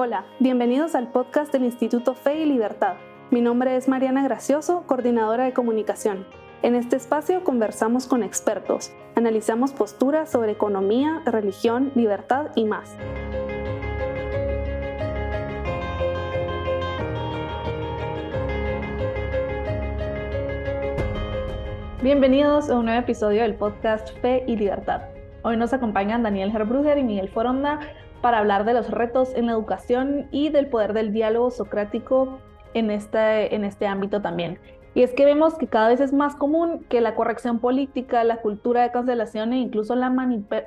Hola, bienvenidos al podcast del Instituto Fe y Libertad. Mi nombre es Mariana Gracioso, coordinadora de comunicación. En este espacio conversamos con expertos, analizamos posturas sobre economía, religión, libertad y más. Bienvenidos a un nuevo episodio del podcast Fe y Libertad. Hoy nos acompañan Daniel Herbruger y Miguel Foronda para hablar de los retos en la educación y del poder del diálogo socrático en este, en este ámbito también. Y es que vemos que cada vez es más común que la corrección política, la cultura de cancelación e incluso la,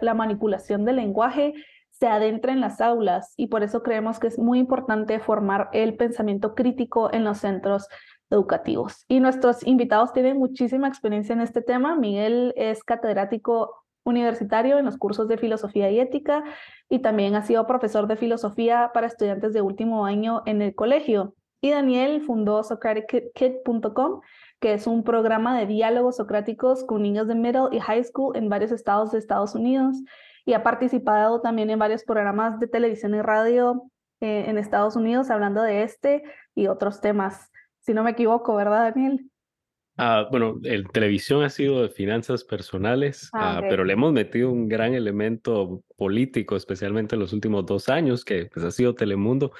la manipulación del lenguaje se adentre en las aulas y por eso creemos que es muy importante formar el pensamiento crítico en los centros educativos. Y nuestros invitados tienen muchísima experiencia en este tema. Miguel es catedrático universitario en los cursos de filosofía y ética y también ha sido profesor de filosofía para estudiantes de último año en el colegio. Y Daniel fundó SocraticKid.com, que es un programa de diálogos socráticos con niños de middle y high school en varios estados de Estados Unidos y ha participado también en varios programas de televisión y radio eh, en Estados Unidos hablando de este y otros temas. Si no me equivoco, ¿verdad, Daniel? Ah, bueno, el televisión ha sido de finanzas personales, ah, ah, pero le hemos metido un gran elemento político, especialmente en los últimos dos años, que pues, ha sido Telemundo,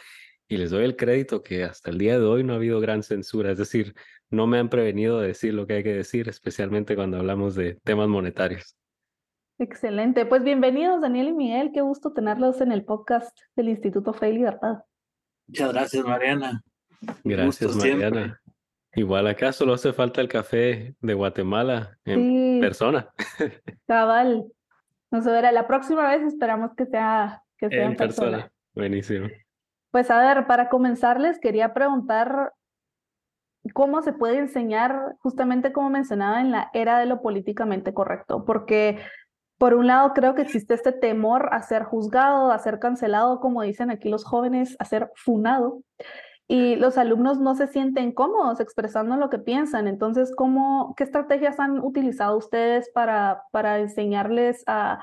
y les doy el crédito que hasta el día de hoy no ha habido gran censura, es decir, no me han prevenido de decir lo que hay que decir, especialmente cuando hablamos de temas monetarios. Excelente, pues bienvenidos Daniel y Miguel, qué gusto tenerlos en el podcast del Instituto Fe y Libertad. Muchas gracias Mariana. Gracias Mariana. Igual acá solo hace falta el café de Guatemala en persona. Cabal. No se verá. La próxima vez esperamos que sea, que sea en, persona. Buenísimo. Pues a ver, para comenzar les quería preguntar cómo se puede enseñar, justamente como mencionaba, en la era de lo políticamente correcto, porque por un lado creo que existe este temor a ser juzgado, a ser cancelado, como dicen aquí los jóvenes, a ser funado y los alumnos no se sienten cómodos expresando lo que piensan. Entonces, ¿cómo, ¿qué estrategias han utilizado ustedes para, para enseñarles a,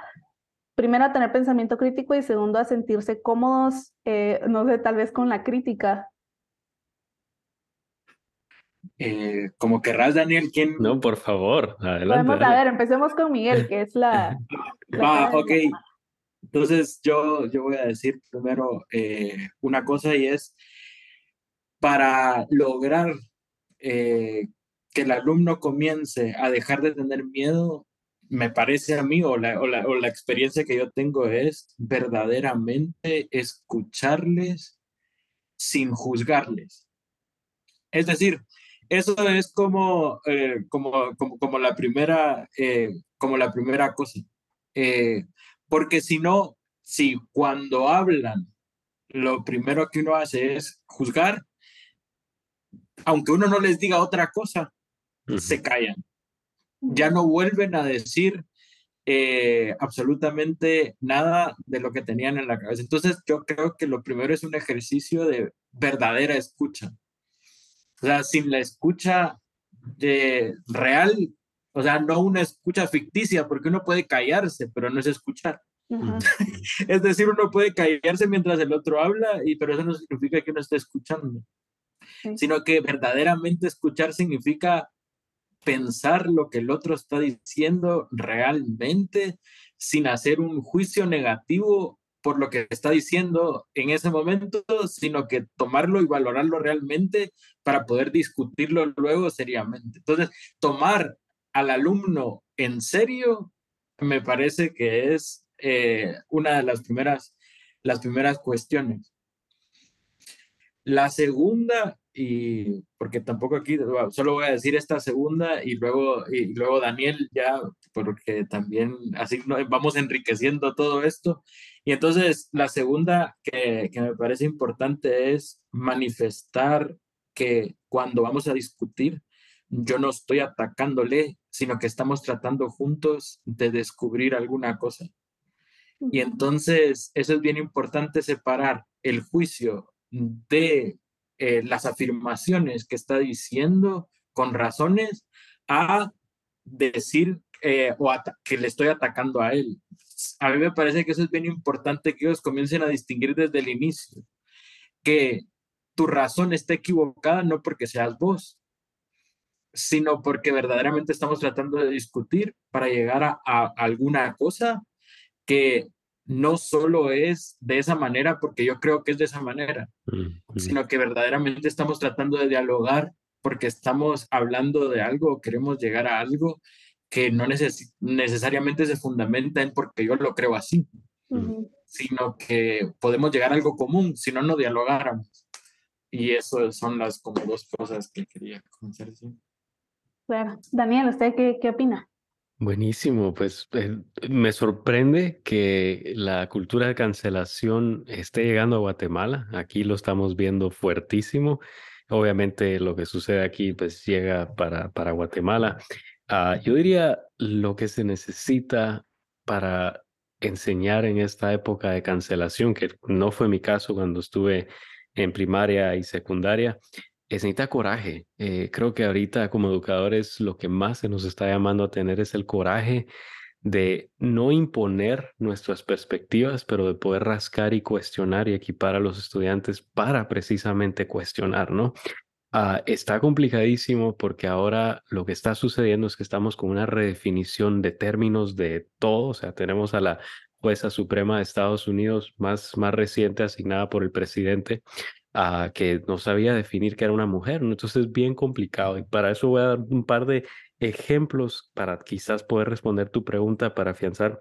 primero, a tener pensamiento crítico y segundo, a sentirse cómodos, eh, no sé, tal vez con la crítica? Eh, como querrás, Daniel, ¿quién? No, por favor, adelante. Podemos, a ver, empecemos con Miguel, que es la... ah, ok. Entonces, yo, yo voy a decir primero eh, una cosa y es para lograr eh, que el alumno comience a dejar de tener miedo, me parece a mí, o la, o la, experiencia que yo tengo es verdaderamente escucharles sin juzgarles. Es decir, eso es como, eh, como, como, como, la primera, eh, como la primera cosa. porque si no, si cuando hablan, lo primero que uno hace es juzgar, aunque uno no les diga otra cosa, se callan. Ya no vuelven a decir eh, absolutamente nada de lo que tenían en la cabeza. Entonces yo creo que lo primero es un ejercicio de verdadera escucha. O sea, sin la escucha de real, o sea, no una escucha ficticia, porque uno puede callarse, pero no es escuchar. es decir, uno puede callarse mientras el otro habla, y, pero eso no significa que uno esté escuchando sino que verdaderamente escuchar significa pensar lo que el otro está diciendo realmente sin hacer un juicio negativo por lo que está diciendo en ese momento, sino que tomarlo y valorarlo realmente para poder discutirlo luego seriamente. Entonces, tomar al alumno en serio me parece que es eh, una de las primeras, las primeras cuestiones. La segunda y porque tampoco aquí, solo voy a decir esta segunda y luego, y luego Daniel ya, porque también así vamos enriqueciendo todo esto. Y entonces la segunda que, que me parece importante es manifestar que cuando vamos a discutir, yo no estoy atacándole, sino que estamos tratando juntos de descubrir alguna cosa. Y entonces eso es bien importante separar el juicio de eh, las afirmaciones que está diciendo con razones a decir eh, o que le estoy atacando a él. A mí me parece que eso es bien importante que ellos comiencen a distinguir desde el inicio. que tu razón esté equivocada no porque seas vos, sino porque verdaderamente estamos tratando de discutir para llegar a, alguna cosa que no solo es de esa manera porque yo creo que es de esa manera, sino que verdaderamente estamos tratando de dialogar porque estamos hablando de algo, queremos llegar a algo que no necesariamente se fundamenta en porque yo lo creo así, sino que podemos llegar a algo común, si no, no dialogáramos. Y eso son las como dos cosas que quería conocer. Claro. Daniel, ¿usted qué, qué opina? Buenísimo, pues eh, me sorprende que la cultura de cancelación esté llegando a Guatemala. Aquí lo estamos viendo fuertísimo. Obviamente lo que sucede aquí pues llega para, para Guatemala. Ah, yo diría lo que se necesita para enseñar en esta época de cancelación, que no fue mi caso cuando estuve en primaria y secundaria, es necesita coraje. Eh, creo que ahorita como educadores lo que más se nos está llamando a tener es el coraje de no imponer nuestras perspectivas, pero de poder rascar y cuestionar y equipar a los estudiantes para precisamente cuestionar, ¿no? Ah, está complicadísimo porque ahora lo que está sucediendo es que estamos con una redefinición de términos de todo, o sea, tenemos a la jueza suprema de Estados Unidos más, más reciente asignada por el presidente, que no sabía definir que era una mujer, entonces es bien complicado y para eso voy a dar un par de ejemplos para quizás poder responder tu pregunta para afianzar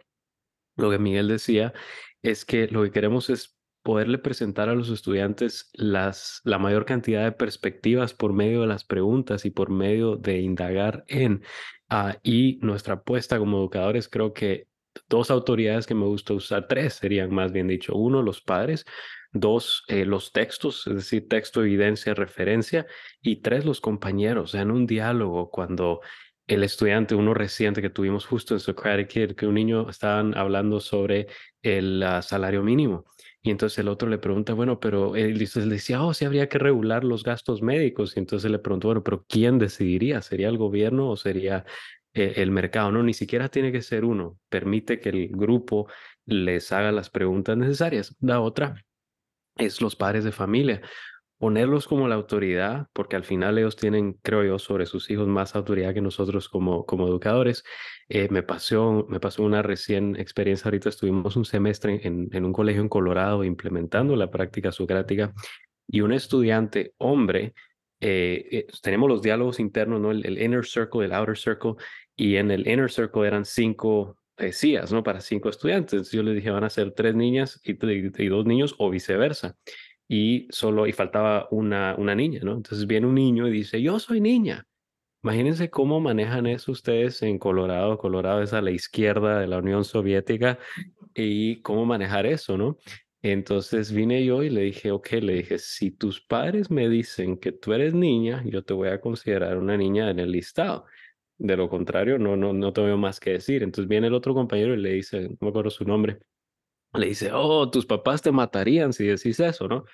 lo que Miguel decía, es que lo que queremos es poderle presentar a los estudiantes las, la mayor cantidad de perspectivas por medio de las preguntas y por medio de indagar en. Uh, y nuestra apuesta como educadores, creo que dos autoridades que me gusta usar, tres serían más bien dicho. Uno, los padres. Dos, eh, los textos, es decir, texto, evidencia, referencia. Y tres, los compañeros. En un diálogo, cuando el estudiante, uno reciente que tuvimos justo en Socratic Kid, que un niño estaban hablando sobre el uh, salario mínimo y entonces el otro le pregunta, bueno, pero él, decía, oh, sí habría que regular los gastos médicos. Y entonces le preguntó, bueno, pero ¿quién decidiría? ¿Sería el gobierno o sería eh, el mercado? No, ni siquiera tiene que ser uno. Permite que el grupo les haga las preguntas necesarias. La otra es los padres de familia ponerlos como la autoridad, porque al final ellos tienen, creo yo, sobre sus hijos más autoridad que nosotros como, como educadores. Eh, me, pasó, me pasó una recién experiencia, ahorita estuvimos un semestre en, en un colegio en Colorado implementando la práctica socrática y un estudiante hombre, eh, eh, tenemos los diálogos internos, ¿no? El, inner circle, el outer circle, y en el inner circle eran cinco sillas, ¿no? Para cinco estudiantes. Yo les dije, van a ser tres niñas y, y dos niños o viceversa y solo y faltaba una, una niña, ¿no? Entonces viene un niño y dice, yo soy niña. Imagínense cómo manejan eso ustedes en Colorado. Colorado es a la izquierda de la Unión Soviética y cómo manejar eso, ¿no? Entonces vine yo y le dije, ok, le dije, si tus padres me dicen que tú eres niña, yo te voy a considerar una niña en el listado. De lo contrario, no, no, no tengo más que decir. Entonces viene el otro compañero y le dice, no me acuerdo su nombre, le dice, oh, tus papás te matarían si decís eso, ¿no?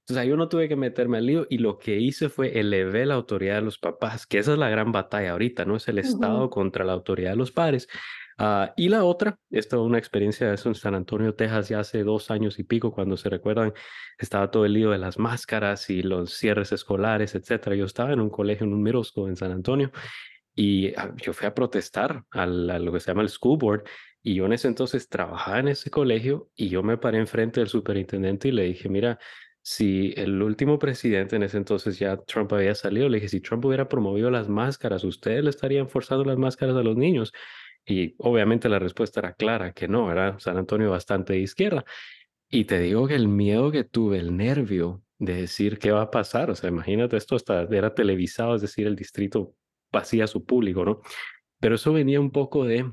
Entonces ahí yo no tuve que meterme al lío y lo que hice fue elevé la autoridad de los papás, que esa es la gran batalla ahorita, ¿no? Es el Estado contra la autoridad de los padres. Ah, y la otra, esta es una experiencia de eso en San Antonio, Texas, ya hace dos años y pico, cuando se recuerdan, estaba todo el lío de las máscaras y los cierres escolares, etcétera. Yo estaba en un colegio, en un middle en San Antonio, y ah, yo fui a protestar a lo que se llama el school board y yo en ese entonces trabajaba en ese colegio y yo me paré enfrente del superintendente y le dije, mira, si el último presidente en ese entonces ya Trump había salido, le dije, si Trump hubiera promovido las máscaras, ¿ustedes le estarían forzando las máscaras a los niños? Y obviamente la respuesta era clara, que no, era San Antonio bastante de izquierda. Y te digo que el miedo que tuve, el nervio de decir qué va a pasar, o sea, imagínate, esto hasta era televisado, es decir, el distrito vacía su público, ¿no? Pero eso venía un poco de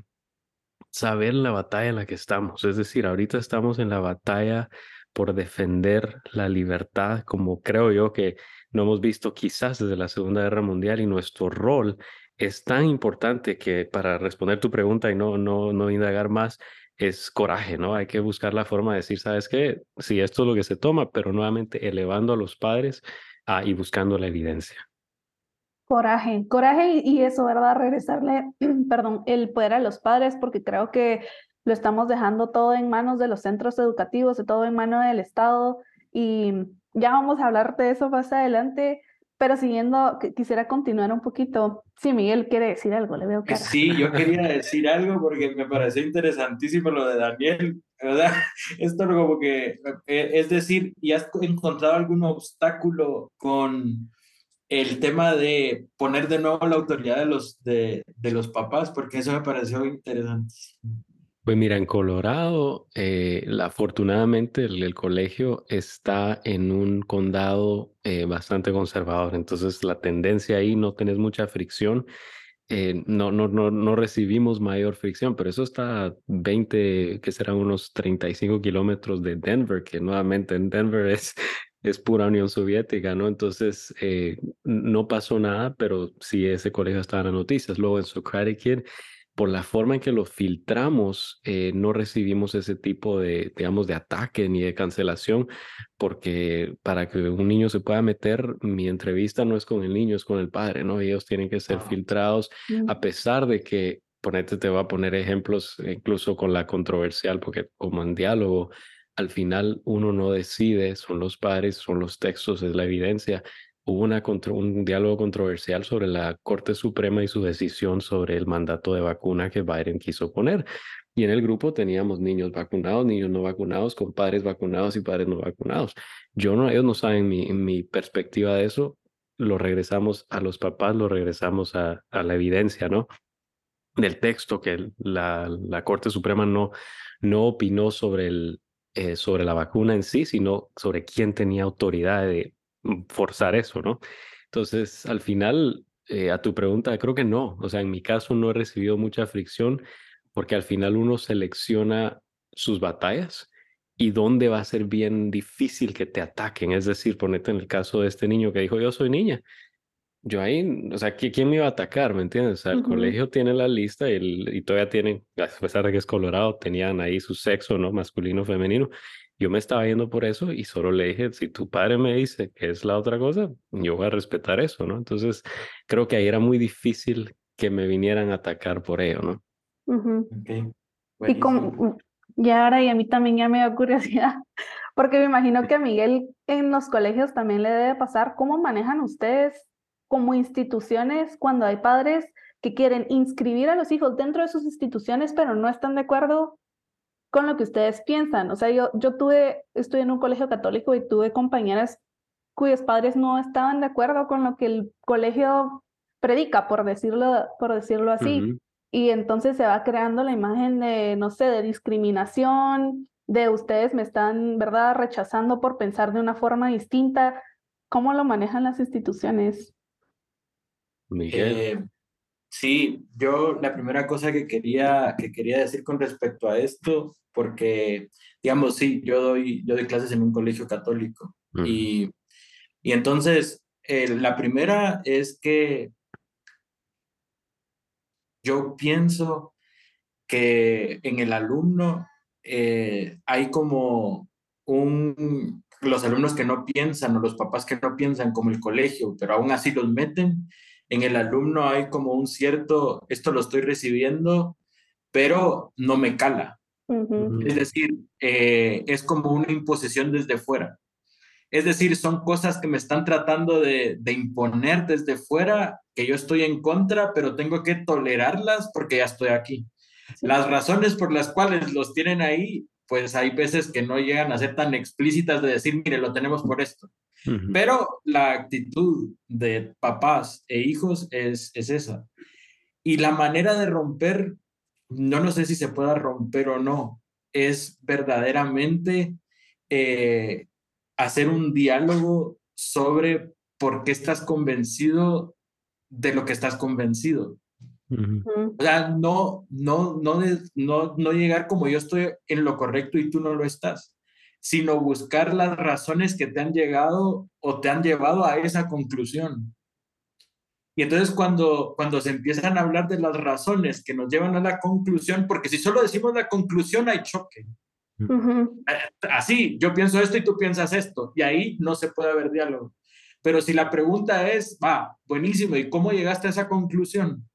saber la batalla en la que estamos. Es decir, ahorita estamos en la batalla por defender la libertad, como creo yo que no hemos visto quizás desde la Segunda Guerra Mundial y nuestro rol es tan importante que para responder tu pregunta y no, no, no indagar más, es coraje, ¿no? Hay que buscar la forma de decir, ¿sabes qué? Sí, esto es lo que se toma, pero nuevamente elevando a los padres ah, y buscando la evidencia. Coraje, coraje y, eso, ¿verdad? Regresarle, perdón, el poder a los padres, porque creo que lo estamos dejando todo en manos de los centros educativos, de todo en manos del Estado. Y ya vamos a hablar de eso más adelante, pero siguiendo, quisiera continuar un poquito. Sí, Miguel quiere decir algo, le veo cara. Sí, yo quería decir algo porque me pareció interesantísimo lo de Daniel, ¿verdad? Esto como que, eh, es decir, ¿y has encontrado algún obstáculo con el tema de poner de nuevo la autoridad de los, de, de los papás? Porque eso me pareció interesantísimo. Pues mira, en Colorado, eh, afortunadamente el, colegio está en un condado eh, bastante conservador, entonces la tendencia ahí no tenés mucha fricción, eh, no, no, no, no recibimos mayor fricción, pero eso está a 20, que serán unos 35 kilómetros de Denver, que nuevamente en Denver es, es pura Unión Soviética, ¿no? Entonces no pasó nada, pero sí ese colegio estaba en las noticias. Luego en Socratic Kid por la forma en que lo filtramos, eh, no recibimos ese tipo de, digamos, de ataque ni de cancelación, porque para que un niño se pueda meter, mi entrevista no es con el niño, es con el padre, ¿no? Ellos tienen que ser filtrados, mm. a pesar de que, ponete, te voy a poner ejemplos incluso con la controversial, porque como en diálogo, al final uno no decide, son los padres, son los textos, es la evidencia, hubo un diálogo controversial sobre la Corte Suprema y su decisión sobre el mandato de vacuna que Biden quiso poner. Y en el grupo teníamos niños vacunados, niños no vacunados, con padres vacunados y padres no vacunados. Yo no, ellos no saben mi, perspectiva de eso. Lo regresamos a los papás, lo regresamos a, a la evidencia, ¿no? Del texto que la, la Corte Suprema no, no opinó sobre, el, eh, sobre la vacuna en sí, sino sobre quién tenía autoridad de Mm, forzar eso, ¿no? Entonces, al final, eh, a tu pregunta, creo que no. O sea, en mi caso no he recibido mucha fricción porque al final uno selecciona sus batallas y dónde va a ser bien difícil que te ataquen. Es decir, ponete en el caso de este niño que dijo, yo soy niña. Yo ahí, o sea, ¿quién me iba a atacar? ¿Me entiendes? O sea, el colegio tiene la lista y, y todavía tienen, a pesar de que es Colorado, tenían ahí su sexo, ¿no? Masculino, femenino. Yo me estaba yendo por eso y solo le dije, si tu padre me dice que es la otra cosa, yo voy a respetar eso, ¿no? Entonces, creo que ahí era muy difícil que me vinieran a atacar por ello, ¿no? Y como, y ahora y a mí también ya me da curiosidad, porque me imagino que a Miguel en los colegios también le debe pasar, ¿cómo manejan ustedes como instituciones cuando hay padres que quieren inscribir a los hijos dentro de sus instituciones, pero no están de acuerdo con lo que ustedes piensan. O sea, yo, yo tuve, estuve en un colegio católico y tuve compañeras cuyos padres no estaban de acuerdo con lo que el colegio predica, por decirlo, por decirlo así. Y entonces se va creando la imagen de, no sé, de discriminación, de ustedes me están, ¿verdad?, rechazando por pensar de una forma distinta. ¿Cómo lo manejan las instituciones? Miguel. Eh, Sí, yo la primera cosa que quería, que quería decir con respecto a esto, porque, digamos, sí, yo doy, yo doy clases en un colegio católico y, y entonces eh, la primera es que yo pienso que en el alumno eh, hay como un, los alumnos que no piensan o los papás que no piensan como el colegio, pero aún así los meten en el alumno hay como un cierto, esto lo estoy recibiendo, pero no me cala. Es decir, eh, es como una imposición desde fuera. Es decir, son cosas que me están tratando de, imponer desde fuera, que yo estoy en contra, pero tengo que tolerarlas porque ya estoy aquí. Las razones por las cuales los tienen ahí, pues hay veces que no llegan a ser tan explícitas de decir, mire, lo tenemos por esto. Pero la actitud de papás e hijos es, es esa. Y la manera de romper, no, no sé si se pueda romper o no, es verdaderamente eh, hacer un diálogo sobre por qué estás convencido de lo que estás convencido. O sea, no, no, no, no, no llegar como yo estoy en lo correcto y tú no lo estás sino buscar las razones que te han llegado o te han llevado a esa conclusión. Y entonces cuando, cuando se empiezan a hablar de las razones que nos llevan a la conclusión, porque si solo decimos la conclusión hay choque. Así, yo pienso esto y tú piensas esto, y ahí no se puede haber diálogo. Pero si la pregunta es, va, buenísimo, ¿y cómo llegaste a esa conclusión?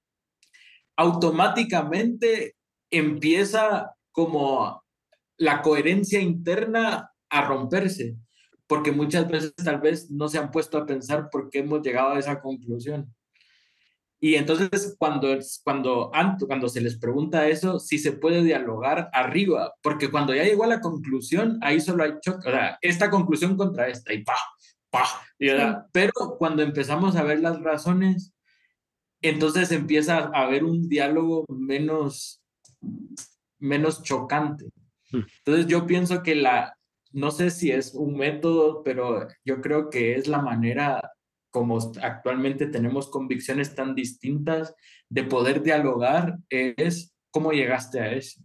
Automáticamente empieza como la coherencia interna a romperse, porque muchas veces tal vez no se han puesto a pensar por qué hemos llegado a esa conclusión. Y entonces cuando, cuando, cuando se les pregunta eso, si se puede dialogar arriba, porque cuando ya llegó a la conclusión, ahí solo hay choque, o sea, esta conclusión contra esta y pa, pa, pero cuando empezamos a ver las razones, entonces empieza a haber un diálogo menos, menos chocante. Mm. Entonces yo pienso que la, no sé si es un método, pero yo creo que es la manera como actualmente tenemos convicciones tan distintas de poder dialogar, es cómo llegaste a eso.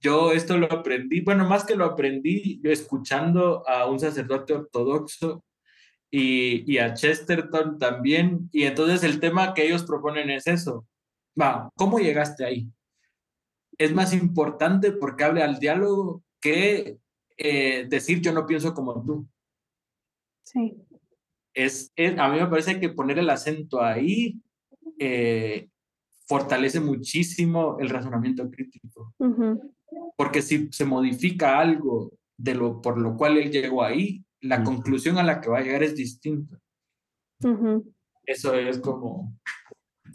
Yo esto lo aprendí, bueno, más que lo aprendí yo escuchando a un sacerdote ortodoxo y, y a Chesterton también, y entonces el tema que ellos proponen es eso. Va, ¿cómo llegaste ahí? Es más importante porque hable al diálogo que eh, decir yo no pienso como tú. Sí es, a mí me parece que poner el acento ahí eh, fortalece muchísimo el razonamiento crítico. Porque si se modifica algo de lo por lo cual él llegó ahí, la conclusión a la que va a llegar es distinta. Eso es como...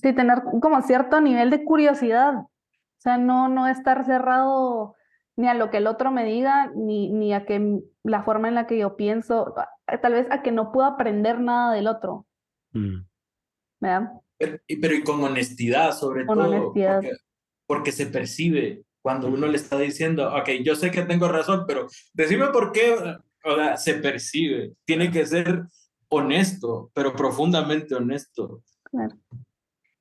Sí, tener como cierto nivel de curiosidad. O sea, no, no estar cerrado ni a lo que el otro me diga, ni, ni a que la forma en la que yo pienso, tal vez a que no puedo aprender nada del otro. Mm. ¿Verdad? Pero, y con honestidad, sobre todo. Honestidad. Porque, se percibe cuando uno le está diciendo, ok, yo sé que tengo razón, pero decime por qué, o sea, se percibe. Tiene que ser honesto, pero profundamente honesto. Claro.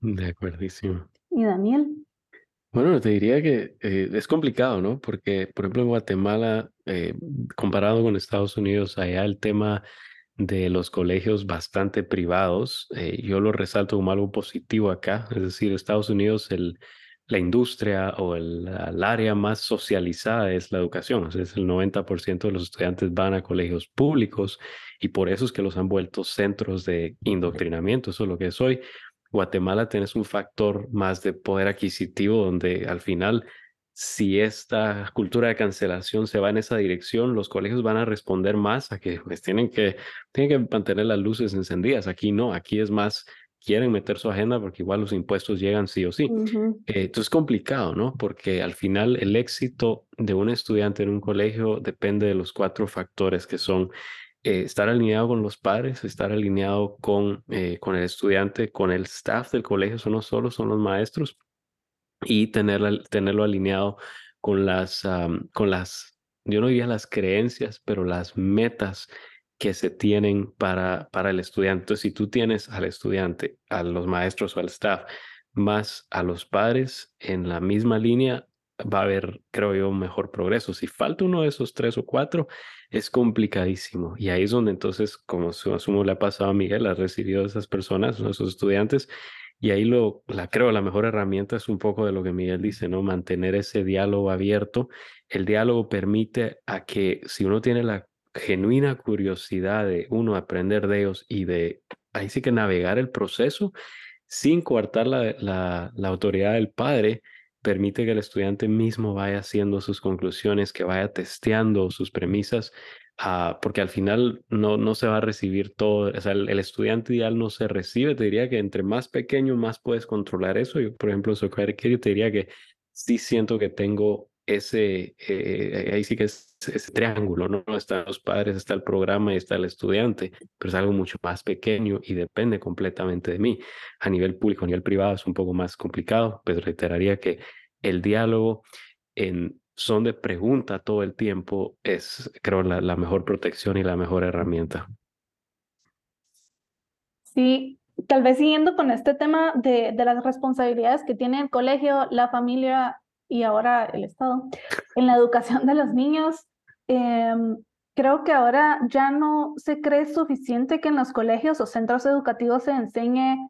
De acuerdísimo. ¿Y Daniel? Bueno, te diría que eh, es complicado, ¿no? Porque, por ejemplo, en Guatemala, eh, comparado con Estados Unidos, allá el tema de los colegios bastante privados, eh, yo lo resalto como algo positivo acá. Es decir, Estados Unidos, el, la industria o el, área más socializada es la educación. O sea, es el 90% de los estudiantes van a colegios públicos y por eso es que los han vuelto centros de indoctrinamiento. Eso es lo que es hoy. Guatemala tienes un factor más de poder adquisitivo donde al final, si esta cultura de cancelación se va en esa dirección, los colegios van a responder más a que pues, tienen, que, tienen que mantener las luces encendidas. Aquí no, aquí es más, quieren meter su agenda porque igual los impuestos llegan sí o sí. Eh, entonces es complicado, ¿no? Porque al final el éxito de un estudiante en un colegio depende de los cuatro factores que son eh, estar alineado con los padres, estar alineado con, eh, con el estudiante, con el staff del colegio, eso no solo son los maestros, y tener, tenerlo alineado con las, con las, yo no diría las creencias, pero las metas que se tienen para, para el estudiante. Entonces, si tú tienes al estudiante, a los maestros o al staff, más a los padres en la misma línea, va a haber, creo yo, mejor progreso. Si falta uno de esos tres o cuatro, es complicadísimo. Y ahí es donde entonces, como asumo le ha pasado a Miguel, ha recibido a esas personas, a esos estudiantes, y ahí lo, la creo, la mejor herramienta es un poco de lo que Miguel dice, ¿no? Mantener ese diálogo abierto. El diálogo permite a que si uno tiene la genuina curiosidad de uno aprender de ellos y de ahí sí que navegar el proceso sin coartar la, la, autoridad del padre, permite que el estudiante mismo vaya haciendo sus conclusiones, que vaya testeando sus premisas, ah, porque al final no, no se va a recibir todo, o sea, el, estudiante ideal no se recibe, te diría que entre más pequeño, más puedes controlar eso. Yo, por ejemplo, en yo te diría que sí siento que tengo ese, eh, ahí sí que es ese triángulo, ¿no? Están los padres, está el programa y está el estudiante, pero es algo mucho más pequeño y depende completamente de mí. A nivel público, a nivel privado es un poco más complicado, pero reiteraría que el diálogo en son de pregunta todo el tiempo es, creo, la, la mejor protección y la mejor herramienta. Sí, tal vez siguiendo con este tema de, de las responsabilidades que tiene el colegio, la familia y ahora el Estado en la educación de los niños, em, creo que ahora ya no se cree suficiente que en los colegios o centros educativos se enseñe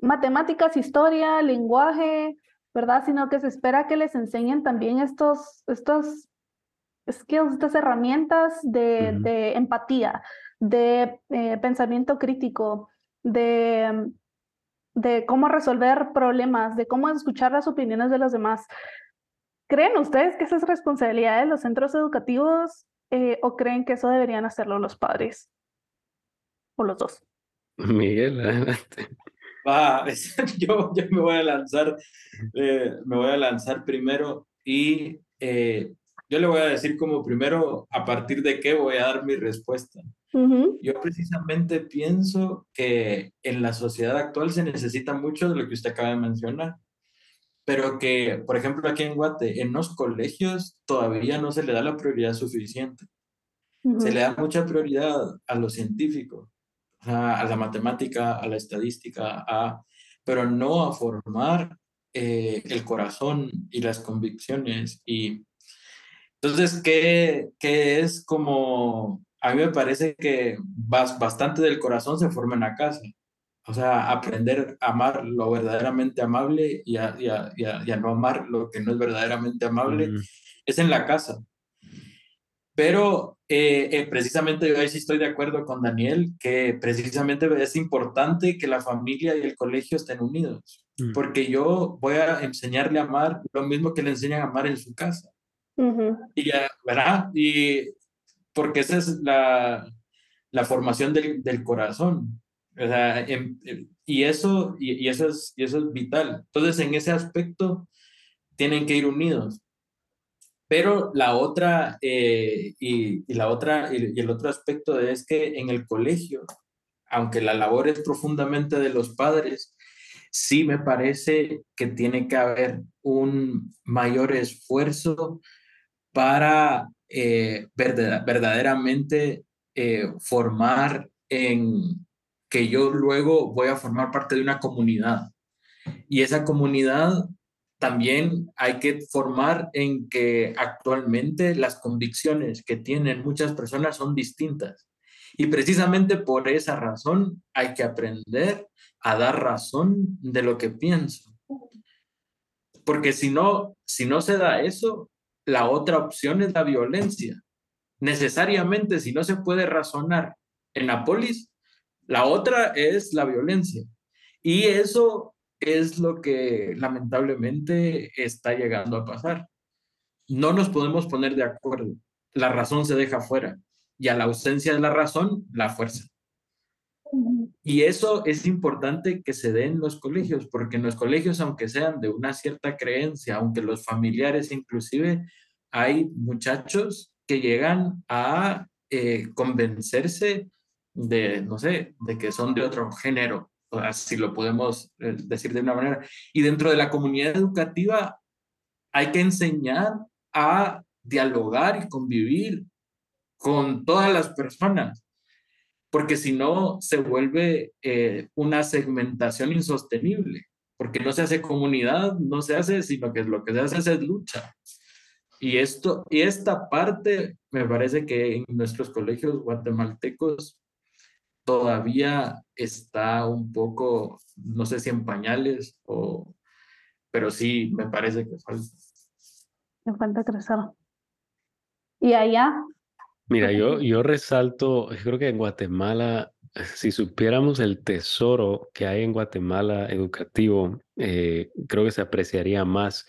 matemáticas, historia, lenguaje, ¿verdad? Sino que se espera que les enseñen también estos, estos skills, estas herramientas de, de empatía, de eh, pensamiento crítico, de, de cómo resolver problemas, de cómo escuchar las opiniones de los demás. ¿Creen ustedes que esa es responsabilidad de los centros educativos eh, o creen que eso deberían hacerlo los padres? O los dos. Miguel, adelante. Va, yo, yo me voy a lanzar, eh, me voy a lanzar primero y eh, yo le voy a decir como primero a partir de qué voy a dar mi respuesta. Yo precisamente pienso que en la sociedad actual se necesita mucho de lo que usted acaba de mencionar, pero que, por ejemplo, aquí en Guate, en los colegios todavía no se le da la prioridad suficiente. Se le da mucha prioridad a lo científico, a la matemática, a la estadística, a, pero no a formar eh, el corazón y las convicciones. Y entonces, ¿qué, qué es como a mí me parece que bastante del corazón se forma en la casa. O sea, aprender a amar lo verdaderamente amable y a, y a, y a, no amar lo que no es verdaderamente amable es en la casa. Pero eh, eh, precisamente yo ahí sí estoy de acuerdo con Daniel, que precisamente es importante que la familia y el colegio estén unidos, mm. porque yo voy a enseñarle a amar lo mismo que le enseñan a amar en su casa. Y ya, ¿verdad? Y porque esa es la, la formación del, del corazón. O sea, y, eso, y, eso es, y eso es vital. Entonces, en ese aspecto, tienen que ir unidos. Pero la otra, eh, y, y, la otra, y, el otro aspecto es que en el colegio, aunque la labor es profundamente de los padres, sí me parece que tiene que haber un mayor esfuerzo para eh, verdaderamente eh, formar en que yo luego voy a formar parte de una comunidad. Y esa comunidad también hay que formar en que actualmente las convicciones que tienen muchas personas son distintas. Y precisamente por esa razón hay que aprender a dar razón de lo que pienso. Porque si no, si no se da eso, la otra opción es la violencia. Necesariamente, si no se puede razonar en la polis, la otra es la violencia. Y eso es lo que lamentablemente está llegando a pasar. No nos podemos poner de acuerdo. La razón se deja fuera y a la ausencia de la razón, la fuerza. Y eso es importante que se dé en los colegios, porque en los colegios, aunque sean de una cierta creencia, aunque los familiares inclusive, hay muchachos que llegan a eh, convencerse de, no sé, de que son de otro género, así lo podemos eh, decir de una manera. Y dentro de la comunidad educativa hay que enseñar a dialogar y convivir con todas las personas porque si no se vuelve eh, una segmentación insostenible, porque no se hace comunidad, no se hace, sino que lo que se hace es lucha. Y, esto, y esta parte me parece que en nuestros colegios guatemaltecos todavía está un poco, no sé si en pañales, o, pero sí me parece que falta. Me falta crecer. ¿Y allá? Mira, yo, yo resalto, creo que en Guatemala, si supiéramos el tesoro que hay en Guatemala educativo, eh, creo que se apreciaría más.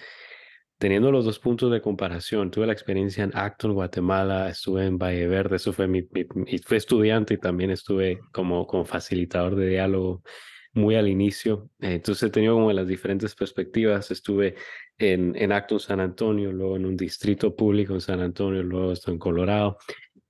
Teniendo los dos puntos de comparación, tuve la experiencia en Acton, Guatemala, estuve en Valle Verde, eso fue mi, fui estudiante y también estuve como, como facilitador de diálogo muy al inicio. entonces he tenido como las diferentes perspectivas. Estuve en, en Acton, San Antonio, luego en un distrito público en San Antonio, luego en Colorado.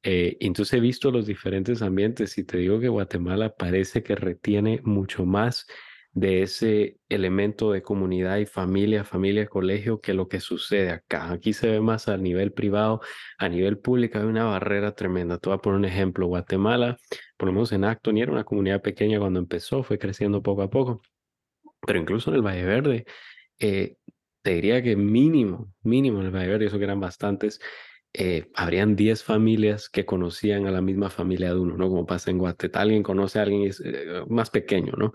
Eh, entonces he visto los diferentes ambientes y te digo que Guatemala parece que retiene mucho más de ese elemento de comunidad y familia, familia, colegio, que lo que sucede acá. Aquí se ve más a nivel privado, a nivel público hay una barrera tremenda. Te voy a poner un ejemplo. Guatemala, por lo menos en Acton, era una comunidad pequeña cuando empezó, fue creciendo poco a poco. Pero incluso en el Valle Verde, eh, te diría que mínimo, mínimo en el Valle Verde, eso que eran bastantes, eh, habrían 10 familias que conocían a la misma familia de uno, ¿no? Como pasa en Guatemala, alguien conoce a alguien eh, más pequeño, ¿no?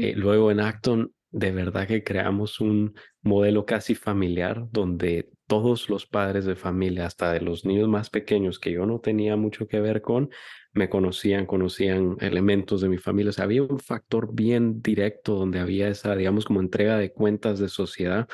Eh, luego en Acton, de verdad que creamos un modelo casi familiar donde todos los padres de familia, hasta de los niños más pequeños que yo no tenía mucho que ver con, me conocían, conocían elementos de mi familia. O sea, había un factor bien directo donde había esa, digamos, como entrega de cuentas de sociedad,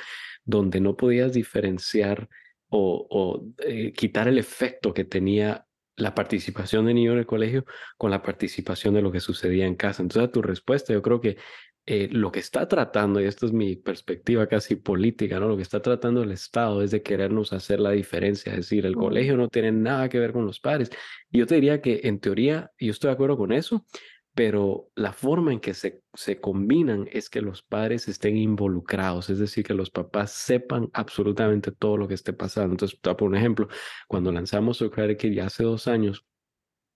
donde no podías diferenciar o, o eh, quitar el efecto que tenía la participación de niño en el colegio con la participación de lo que sucedía en casa. Entonces, a tu respuesta, yo creo que eh, lo que está tratando, y esto es mi perspectiva casi política, ¿no? Lo que está tratando el Estado es de querernos hacer la diferencia, es decir, el colegio no tiene nada que ver con los padres. Y yo te diría que en teoría, yo estoy de acuerdo con eso, pero la forma en que se, se combinan es que los padres estén involucrados, es decir, que los papás sepan absolutamente todo lo que esté pasando. Entonces, por un ejemplo, cuando lanzamos Socratic ya hace dos años,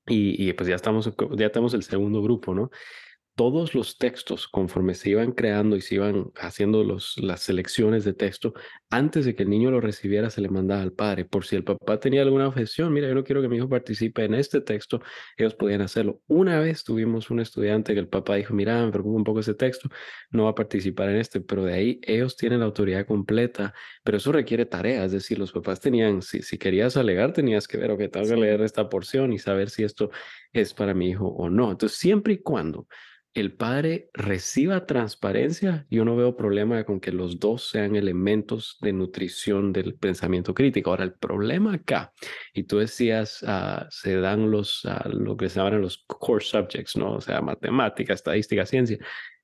y, y, pues ya estamos, ya tenemos el segundo grupo, ¿no? Todos los textos, conforme se iban creando y se iban haciendo los, las selecciones de texto, antes de que el niño lo recibiera, se le mandaba al padre. Por si el papá tenía alguna objeción, mira, yo no quiero que mi hijo participe en este texto, ellos podían hacerlo. Una vez tuvimos un estudiante que el papá dijo, mira, me preocupa un poco ese texto, no va a participar en este, pero de ahí ellos tienen la autoridad completa, pero eso requiere tarea, es decir, los papás tenían, si, si querías alegar, tenías que ver, ok, tengo que leer esta porción y saber si esto es para mi hijo o no. Entonces, siempre y cuando el padre reciba transparencia, yo no veo problema con que los dos sean elementos de nutrición del pensamiento crítico. Ahora, el problema acá, y tú decías, ah, se dan los, uh, lo que se llaman los core subjects, ¿no? O sea, matemática, estadística, ciencia.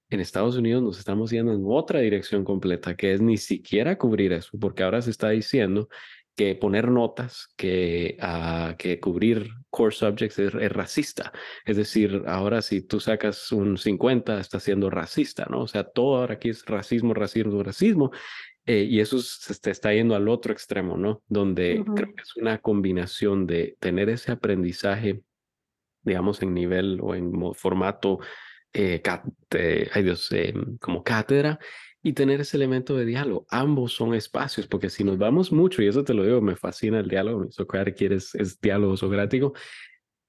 En Estados Unidos nos estamos yendo en otra dirección completa, que es ni siquiera cubrir eso, porque ahora se está diciendo que poner notas, que, uh, que cubrir core subjects es, racista. Es decir, ahora si tú sacas un 50, estás siendo racista, ¿no? O sea, todo ahora aquí es racismo, racismo, racismo. Eh, y eso se está yendo al otro extremo, ¿no? Donde creo que es una combinación de tener ese aprendizaje, digamos, en nivel o en formato, eh, ay Dios, em, como cátedra, y tener ese elemento de diálogo. Ambos son espacios, porque si nos vamos mucho, y eso te lo digo, me fascina el diálogo, Socrates quiere es, diálogo socrático,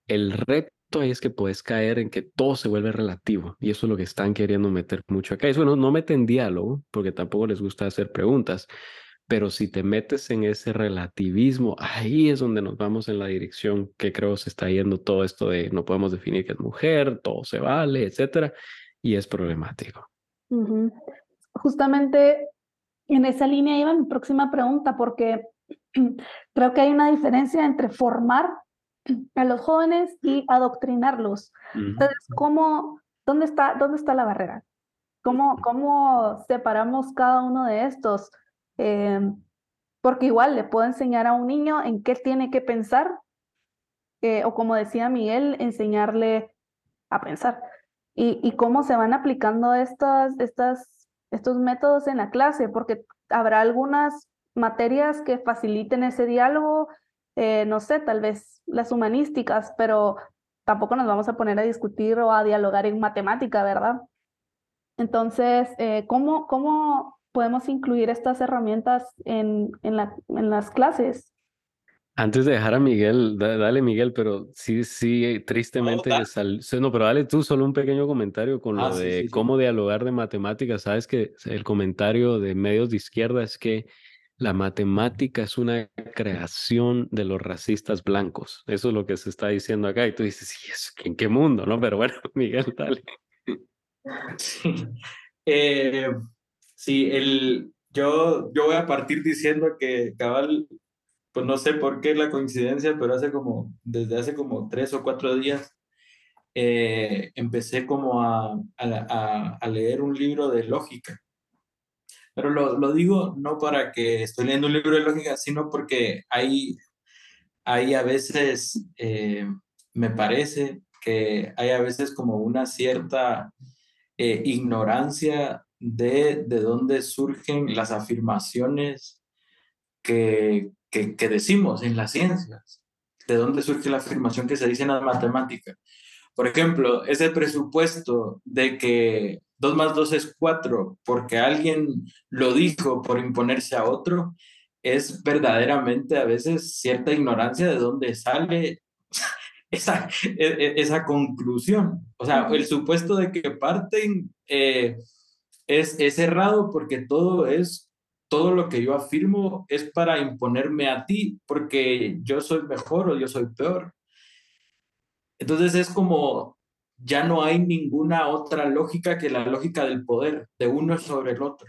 el reto ahí es que puedes caer en que todo se vuelve relativo, y eso es lo que están queriendo meter mucho acá. Y bueno, no meten diálogo, porque tampoco les gusta hacer preguntas, pero si te metes en ese relativismo, ahí es donde nos vamos en la dirección que creo se está yendo todo esto de no podemos definir que es mujer, todo se vale, etcétera, y es problemático justamente en esa línea iba mi próxima pregunta, porque creo que hay una diferencia entre formar a los jóvenes y adoctrinarlos. Entonces, ¿cómo, dónde, está, ¿dónde está la barrera? ¿Cómo, cómo separamos cada uno de estos? Eh, porque igual le puedo enseñar a un niño en qué tiene que pensar, eh, o como decía Miguel, enseñarle a pensar. Y, y cómo se van aplicando estas, estas estos métodos en la clase, porque habrá algunas materias que faciliten ese diálogo, eh, no sé, tal vez las humanísticas, pero tampoco nos vamos a poner a discutir o a dialogar en matemática, ¿verdad? Entonces, eh, ¿cómo, ¿cómo podemos incluir estas herramientas en, en, la, en las clases? Antes de dejar a Miguel, dale Miguel, pero sí, sí, tristemente, no, pero dale tú solo un pequeño comentario con lo ah, de cómo dialogar de matemáticas. Sabes que el comentario de medios de izquierda es que la matemática es una creación de los racistas blancos. Eso es lo que se está diciendo acá. Y tú dices, sí, ¿en qué mundo? ¿No? Pero bueno, Miguel, dale. Sí, eh, sí el, yo, yo voy a partir diciendo que cabal pues no sé por qué la coincidencia, pero hace como, desde hace como tres o cuatro días, eh, empecé como a, a, a, leer un libro de lógica. Pero lo, lo, digo no para que estoy leyendo un libro de lógica, sino porque hay, hay a veces, eh, me parece que hay a veces como una cierta eh, ignorancia de, de dónde surgen las afirmaciones que, que, decimos en las ciencias. ¿De dónde surge la afirmación que se dice en la matemática? Por ejemplo, ese presupuesto de que 2 más 2 es 4 porque alguien lo dijo por imponerse a otro, es verdaderamente a veces cierta ignorancia de dónde sale esa, e, e, esa conclusión. O sea, el supuesto de que parten eh, es, es errado porque todo es todo lo que yo afirmo es para imponerme a ti porque yo soy mejor o yo soy peor. Entonces es como ya no hay ninguna otra lógica que la lógica del poder de uno sobre el otro.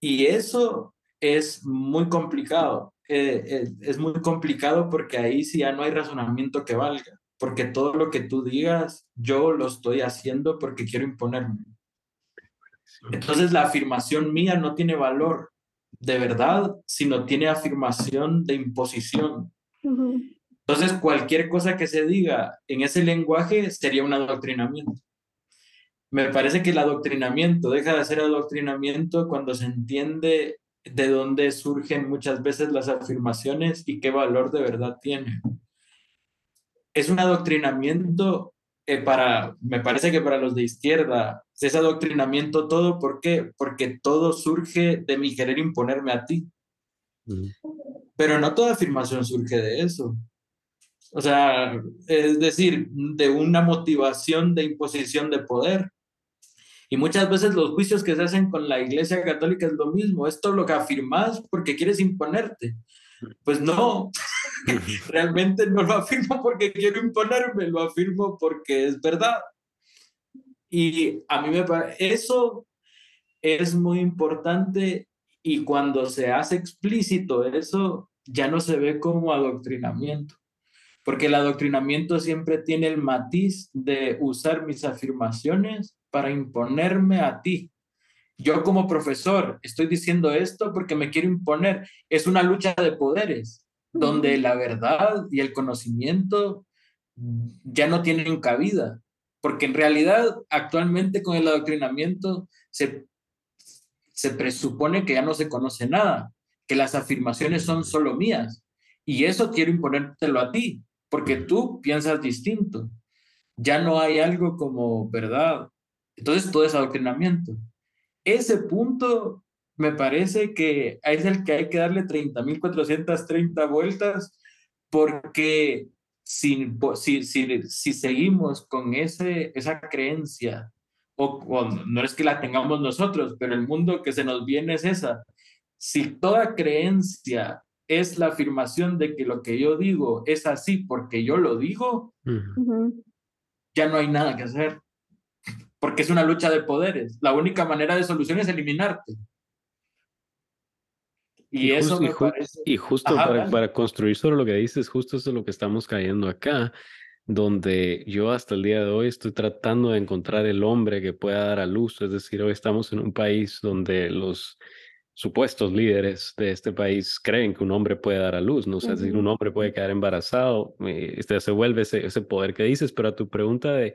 Y eso es muy complicado. Eh, eh, es muy complicado porque ahí sí ya no hay razonamiento que valga, porque todo lo que tú digas, yo lo estoy haciendo porque quiero imponerme. Entonces la afirmación mía no tiene valor de verdad, sino tiene afirmación de imposición. Entonces cualquier cosa que se diga en ese lenguaje sería un adoctrinamiento. Me parece que el adoctrinamiento deja de ser adoctrinamiento cuando se entiende de dónde surgen muchas veces las afirmaciones y qué valor de verdad tienen. Es un adoctrinamiento eh, para, me parece que para los de izquierda, es adoctrinamiento todo, ¿por qué? Porque todo surge de mi querer imponerme a ti. Pero no toda afirmación surge de eso. O sea, es decir, de una motivación de imposición de poder. Y muchas veces los juicios que se hacen con la Iglesia Católica es lo mismo. Esto lo que afirmas porque quieres imponerte. Pues no, realmente no lo afirmo porque quiero imponerme, lo afirmo porque es verdad. Y a mí me parece, eso es muy importante y cuando se hace explícito eso, ya no se ve como adoctrinamiento, porque el adoctrinamiento siempre tiene el matiz de usar mis afirmaciones para imponerme a ti. Yo como profesor estoy diciendo esto porque me quiero imponer. Es una lucha de poderes, donde la verdad y el conocimiento ya no tienen cabida, porque en realidad actualmente con el adoctrinamiento se, se presupone que ya no se conoce nada, que las afirmaciones son solo mías, y eso quiero imponértelo a ti, porque tú piensas distinto. Ya no hay algo como verdad entonces, todo es adoctrinamiento. Ese punto me parece que es el que hay que darle 30.430 vueltas porque si, si, si, seguimos con ese, esa creencia, o, no es que la tengamos nosotros, pero el mundo que se nos viene es esa. Si toda creencia es la afirmación de que lo que yo digo es así porque yo lo digo, ya no hay nada que hacer porque es una lucha de poderes. La única manera de solución es eliminarte. Y, eso y, justo para, construir sobre lo que dices, justo eso es lo que estamos cayendo acá, donde yo hasta el día de hoy estoy tratando de encontrar el hombre que pueda dar a luz. Es decir, hoy estamos en un país donde los supuestos líderes de este país creen que un hombre puede dar a luz, ¿no? O sea, es decir, un hombre puede quedar embarazado, eh, este, se vuelve ese, ese poder que dices, pero a tu pregunta de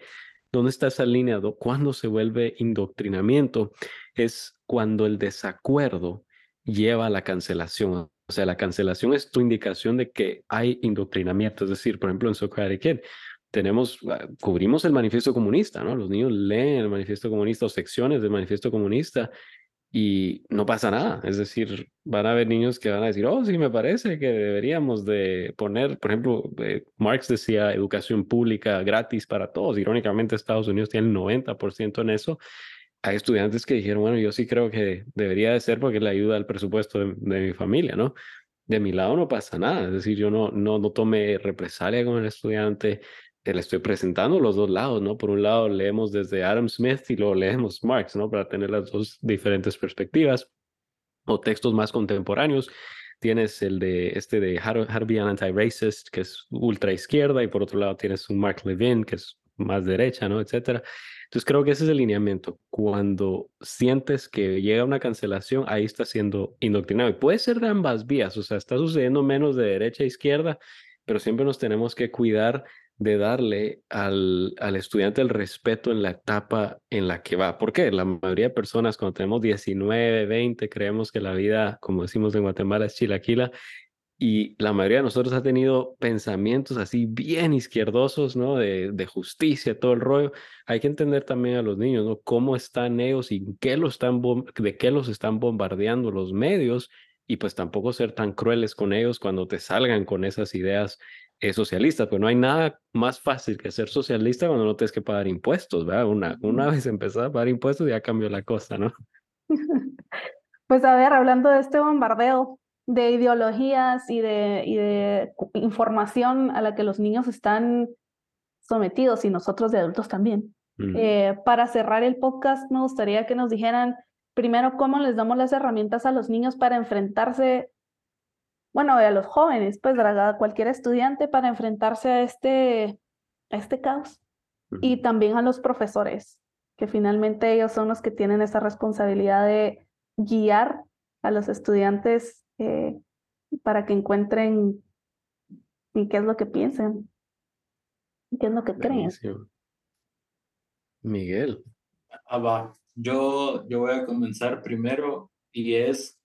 ¿Dónde está esa línea? ¿Cuándo se vuelve indoctrinamiento? Es cuando el desacuerdo lleva a la cancelación. O sea, la cancelación es tu indicación de que hay indoctrinamiento. Es decir, por ejemplo, en Socrates tenemos, ah, cubrimos el manifiesto comunista, ¿no? Los niños leen el manifiesto comunista o secciones del manifiesto comunista y no pasa nada. Es decir, van a haber niños que van a decir, oh, sí, me parece que deberíamos de poner, por ejemplo, eh, Marx decía educación pública gratis para todos. Irónicamente, Estados Unidos tiene el 90% en eso. Hay estudiantes que dijeron, bueno, yo sí creo que debería de ser porque le ayuda al presupuesto de, mi familia, ¿no? De mi lado no pasa nada, es decir, yo no, no, no tome represalia con el estudiante, le estoy presentando los dos lados, ¿no? Por un lado leemos desde Adam Smith y luego leemos Marx, ¿no? Para tener las dos diferentes perspectivas o textos más contemporáneos. Tienes el de este de Harvey Anti-Racist, que es ultra izquierda, y por otro lado tienes un Mark Levin, que es más derecha, ¿no? Etcétera. Entonces creo que ese es el lineamiento. Cuando sientes que llega una cancelación, ahí está siendo indoctrinado. Y puede ser de ambas vías, o sea, está sucediendo menos de derecha a izquierda, pero siempre nos tenemos que cuidar de darle al, al, estudiante el respeto en la etapa en la que va. ¿Por qué? La mayoría de personas cuando tenemos 19, 20, creemos que la vida, como decimos en Guatemala, es chilaquila. Y la mayoría de nosotros ha tenido pensamientos así bien izquierdosos, ¿no? De, de justicia, todo el rollo. Hay que entender también a los niños, ¿no? Cómo están ellos y qué los están de qué los están bombardeando los medios y pues tampoco ser tan crueles con ellos cuando te salgan con esas ideas es socialista, pero no hay nada más fácil que ser socialista cuando no tienes que pagar impuestos, ¿verdad? Una, una vez empezado a pagar impuestos ya cambió la cosa, ¿no? Pues a ver, hablando de este bombardeo de ideologías y de, y de información a la que los niños están sometidos y nosotros de adultos también. Eh, para cerrar el podcast, me gustaría que nos dijeran primero, cómo les damos las herramientas a los niños para enfrentarse, bueno, a los jóvenes, pues, a cualquier estudiante para enfrentarse a este, a este caos. Y también a los profesores, que finalmente ellos son los que tienen esa responsabilidad de guiar a los estudiantes eh, para que encuentren qué es lo que piensen, qué es lo que creen. Miguel. Ah, yo, yo voy a comenzar primero y es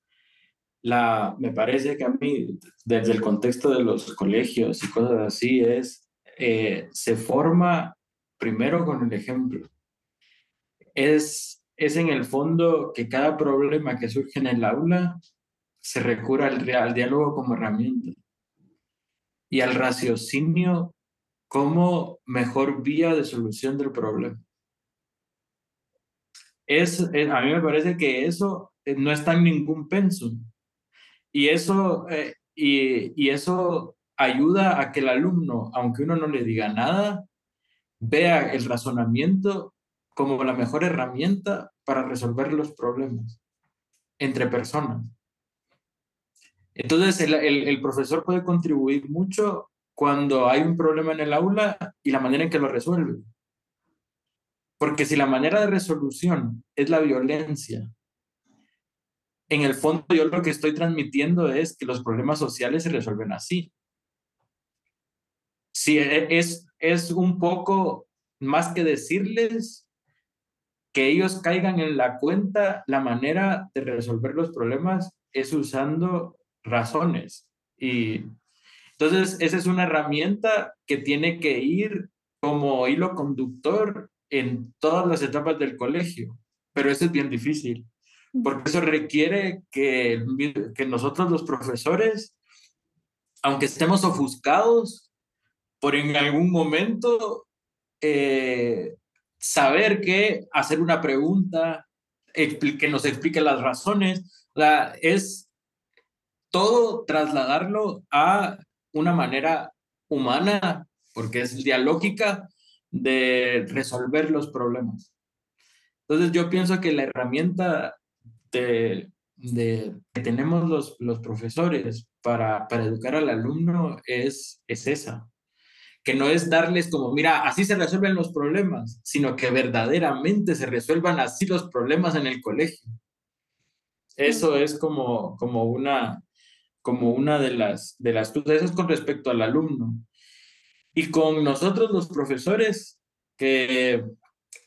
la, me parece que a mí, desde el contexto de los colegios y cosas así, es, eh, se forma primero con el ejemplo. Es, es en el fondo que cada problema que surge en el aula se recurre al, al diálogo como herramienta y al raciocinio como mejor vía de solución del problema es, a mí me parece que eso eh, no está en ningún pensum. Y eso, eh, y, y eso ayuda a que el alumno, aunque uno no le diga nada, vea el razonamiento como la mejor herramienta para resolver los problemas entre personas. Entonces, el, el, profesor puede contribuir mucho cuando hay un problema en el aula y la manera en que lo resuelve. Porque si la manera de resolución es la violencia, en el fondo yo lo que estoy transmitiendo es que los problemas sociales se resuelven así. Si e, es, es un poco más que decirles que ellos caigan en la cuenta, la manera de resolver los problemas es usando razones. Y entonces esa es una herramienta que tiene que ir como hilo conductor en todas las etapas del colegio, pero eso es bien difícil, porque eso requiere que, que nosotros los profesores, aunque estemos ofuscados por en algún momento, eh, saber que hacer una pregunta, que nos explique las razones, la, es todo trasladarlo a una manera humana, porque es dialógica, de resolver los problemas. Entonces yo pienso que la herramienta de, de que tenemos los, los profesores para, para educar al alumno es, es esa, que no es darles como, mira, así se resuelven los problemas, sino que verdaderamente se resuelvan así los problemas en el colegio. Eso es como, como una, como una de las, de las cosas, con respecto al alumno. Y con nosotros los profesores, que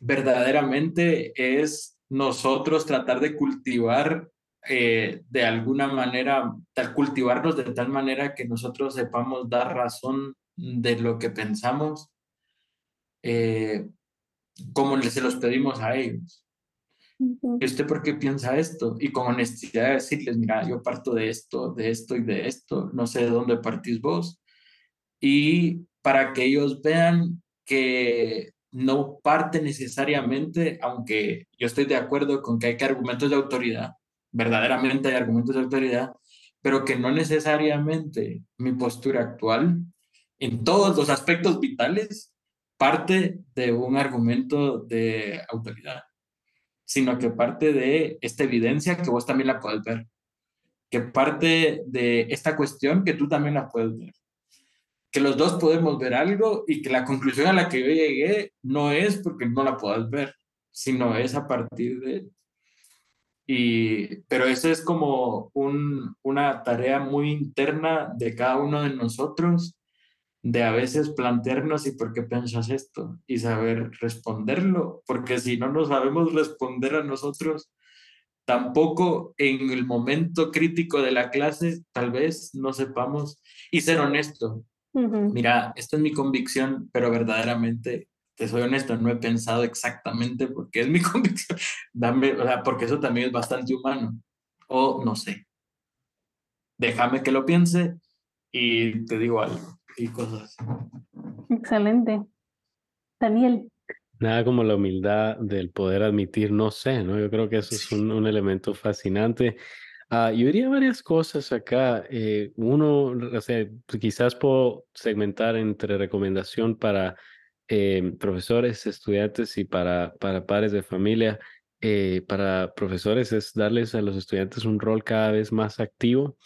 verdaderamente es nosotros tratar de cultivar eh, de alguna manera, cultivarnos de tal manera que nosotros sepamos dar razón de lo que pensamos, eh, como se los pedimos a ellos. ¿Y usted por qué piensa esto? Y con honestidad decirles, mira, yo parto de esto, de esto y de esto, no sé de dónde partís vos. Y para que ellos vean que no parte necesariamente, aunque yo estoy de acuerdo con que hay que argumentos de autoridad, verdaderamente hay argumentos de autoridad, pero que no necesariamente mi postura actual en todos los aspectos vitales parte de un argumento de autoridad, sino que parte de esta evidencia que vos también la puedes ver, que parte de esta cuestión que tú también la puedes ver. Que los dos podemos ver algo y que la conclusión a la que yo llegué no es porque no la puedas ver, sino es a partir de... Y, pero eso es como un, una tarea muy interna de cada uno de nosotros, de a veces plantearnos y por qué piensas esto y saber responderlo, porque si no nos sabemos responder a nosotros, tampoco en el momento crítico de la clase tal vez no sepamos y ser honesto, Mira, esto es mi convicción, pero verdaderamente, te soy honesto, no he pensado exactamente por qué es mi convicción. Dame, o sea, porque eso también es bastante humano. O no sé. Déjame que lo piense y te digo algo y cosas. Excelente. Daniel. Nada como la humildad del poder admitir no sé, ¿no? Yo creo que eso es un, un elemento fascinante. Ah, yo diría varias cosas acá. Eh, uno, o sea, quizás puedo segmentar entre recomendación para eh, profesores, estudiantes y para, para padres de familia. eh, para profesores es darles a los estudiantes un rol cada vez más activo,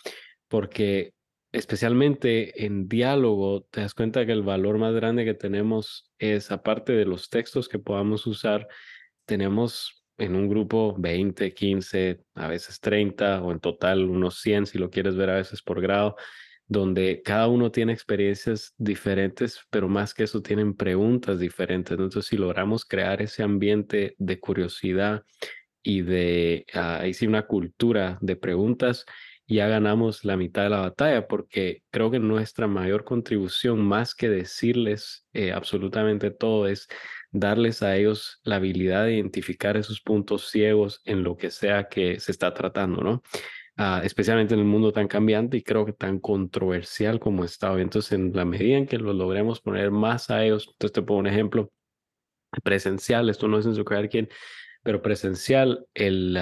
porque especialmente en diálogo te das cuenta que el valor más grande que tenemos es, aparte de los textos que podamos usar, tenemos en un grupo 20, 15, a veces 30 o en total unos 100 si lo quieres ver a veces por grado, donde cada uno tiene experiencias diferentes, pero más que eso tienen preguntas diferentes. Entonces, si logramos crear ese ambiente de curiosidad y de, ah, ahí sí, una cultura de preguntas, ya ganamos la mitad de la batalla, porque creo que nuestra mayor contribución, más que decirles eh, absolutamente todo, es darles a ellos la habilidad de identificar esos puntos ciegos en lo que sea que se está tratando, ¿no? Ah, especialmente en el mundo tan cambiante y creo que tan controversial como está hoy. Entonces, en la medida en que lo logremos poner más a ellos, entonces te pongo un ejemplo presencial, esto no es en su quien, pero presencial, el,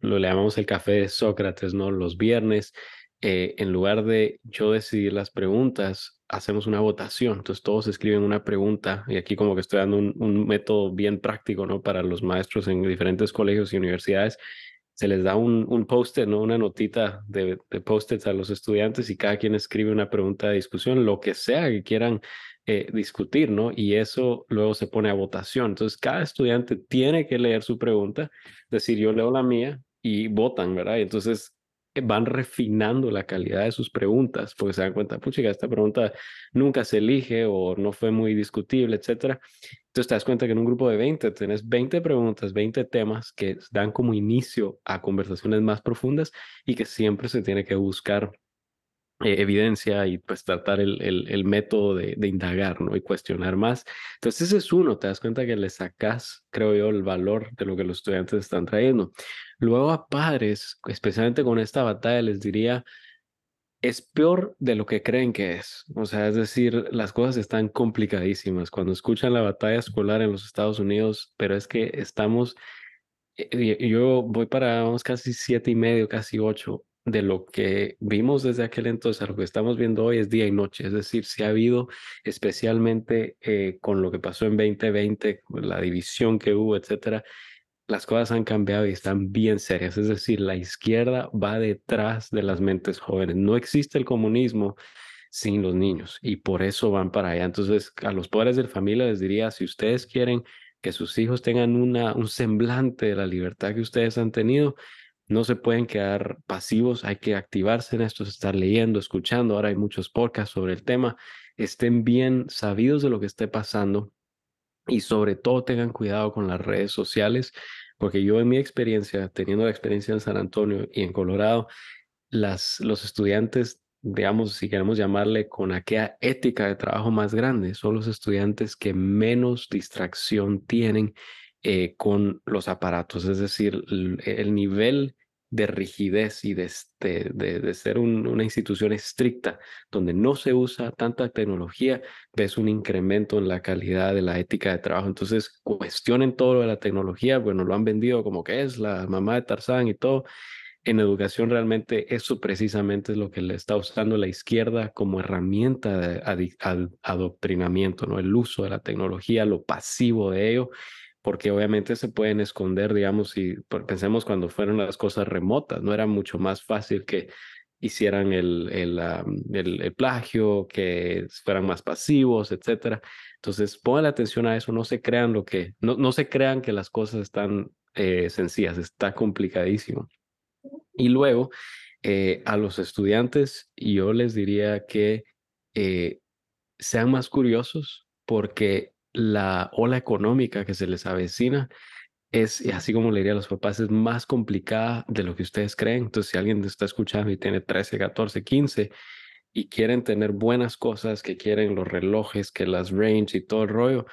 lo le llamamos el café de Sócrates, ¿no? Los viernes, eh, en lugar de yo decidir las preguntas, hacemos una votación. Entonces todos escriben una pregunta y aquí como que estoy dando un, un método bien práctico, ¿no? Para los maestros en diferentes colegios y universidades se les da un, un post-it, ¿no? una notita de, de post-its a los estudiantes y cada quien escribe una pregunta de discusión, lo que sea que quieran eh, discutir, ¿no? Y eso luego se pone a votación. Entonces, cada estudiante tiene que leer su pregunta, decir, yo leo la mía y votan, ¿verdad? Y entonces van refinando la calidad de sus preguntas, porque se dan cuenta, pucha, esta pregunta nunca se elige o no fue muy discutible, etcétera. Entonces te das cuenta que en un grupo de 20 tenés 20 preguntas, 20 temas que dan como inicio a conversaciones más profundas y que siempre se tiene que buscar eh, evidencia y pues tratar el, el, el método de, de, indagar, ¿no? Y cuestionar más. Entonces ese es uno, te das cuenta que le sacas, creo yo, el valor de lo que los estudiantes están trayendo. Luego a padres, especialmente con esta batalla, les diría, es peor de lo que creen que es. O sea, es decir, las cosas están complicadísimas. Cuando escuchan la batalla escolar en los Estados Unidos, pero es que estamos, eh, yo voy para vamos, casi siete y medio, casi ocho de lo que vimos desde aquel entonces a lo que estamos viendo hoy es día y noche. Es decir, si ha habido, especialmente eh, con lo que pasó en 2020, la división que hubo, etcétera, las cosas han cambiado y están bien serias. Es decir, la izquierda va detrás de las mentes jóvenes. No existe el comunismo sin los niños y por eso van para allá. Entonces, a los padres de familia les diría, si ustedes quieren que sus hijos tengan una, un semblante de la libertad que ustedes han tenido, no se pueden quedar pasivos, hay que activarse en esto, estar leyendo, escuchando. Ahora hay muchos podcasts sobre el tema. Estén bien sabidos de lo que esté pasando y sobre todo tengan cuidado con las redes sociales, porque yo en mi experiencia, teniendo la experiencia en San Antonio y en Colorado, las, los estudiantes, digamos, si queremos llamarle con aquella ética de trabajo más grande, son los estudiantes que menos distracción tienen eh, con los aparatos, es decir, el, nivel de rigidez y de, este, de, ser una institución estricta donde no se usa tanta tecnología, ves un incremento en la calidad de la ética de trabajo. Entonces, cuestionen todo lo de la tecnología, bueno, lo han vendido como que es la mamá de Tarzán y todo. En educación realmente eso precisamente es lo que le está usando la izquierda como herramienta de adoctrinamiento, ¿no? El uso de la tecnología, lo pasivo de ello porque obviamente se pueden esconder, digamos, si pensemos cuando fueron las cosas remotas, no era mucho más fácil que hicieran el, el, el, plagio, que fueran más pasivos, etcétera. Entonces, pongan atención a eso, no se crean lo que, no, no se crean que las cosas están eh, sencillas, está complicadísimo. Y luego, eh, a los estudiantes, yo les diría que eh, sean más curiosos porque la ola económica que se les avecina es, así como le diría a los papás, es más complicada de lo que ustedes creen. Entonces, si alguien está escuchando y tiene 13, 14, 15 y quieren tener buenas cosas, que quieren los relojes, que las range y todo el rollo,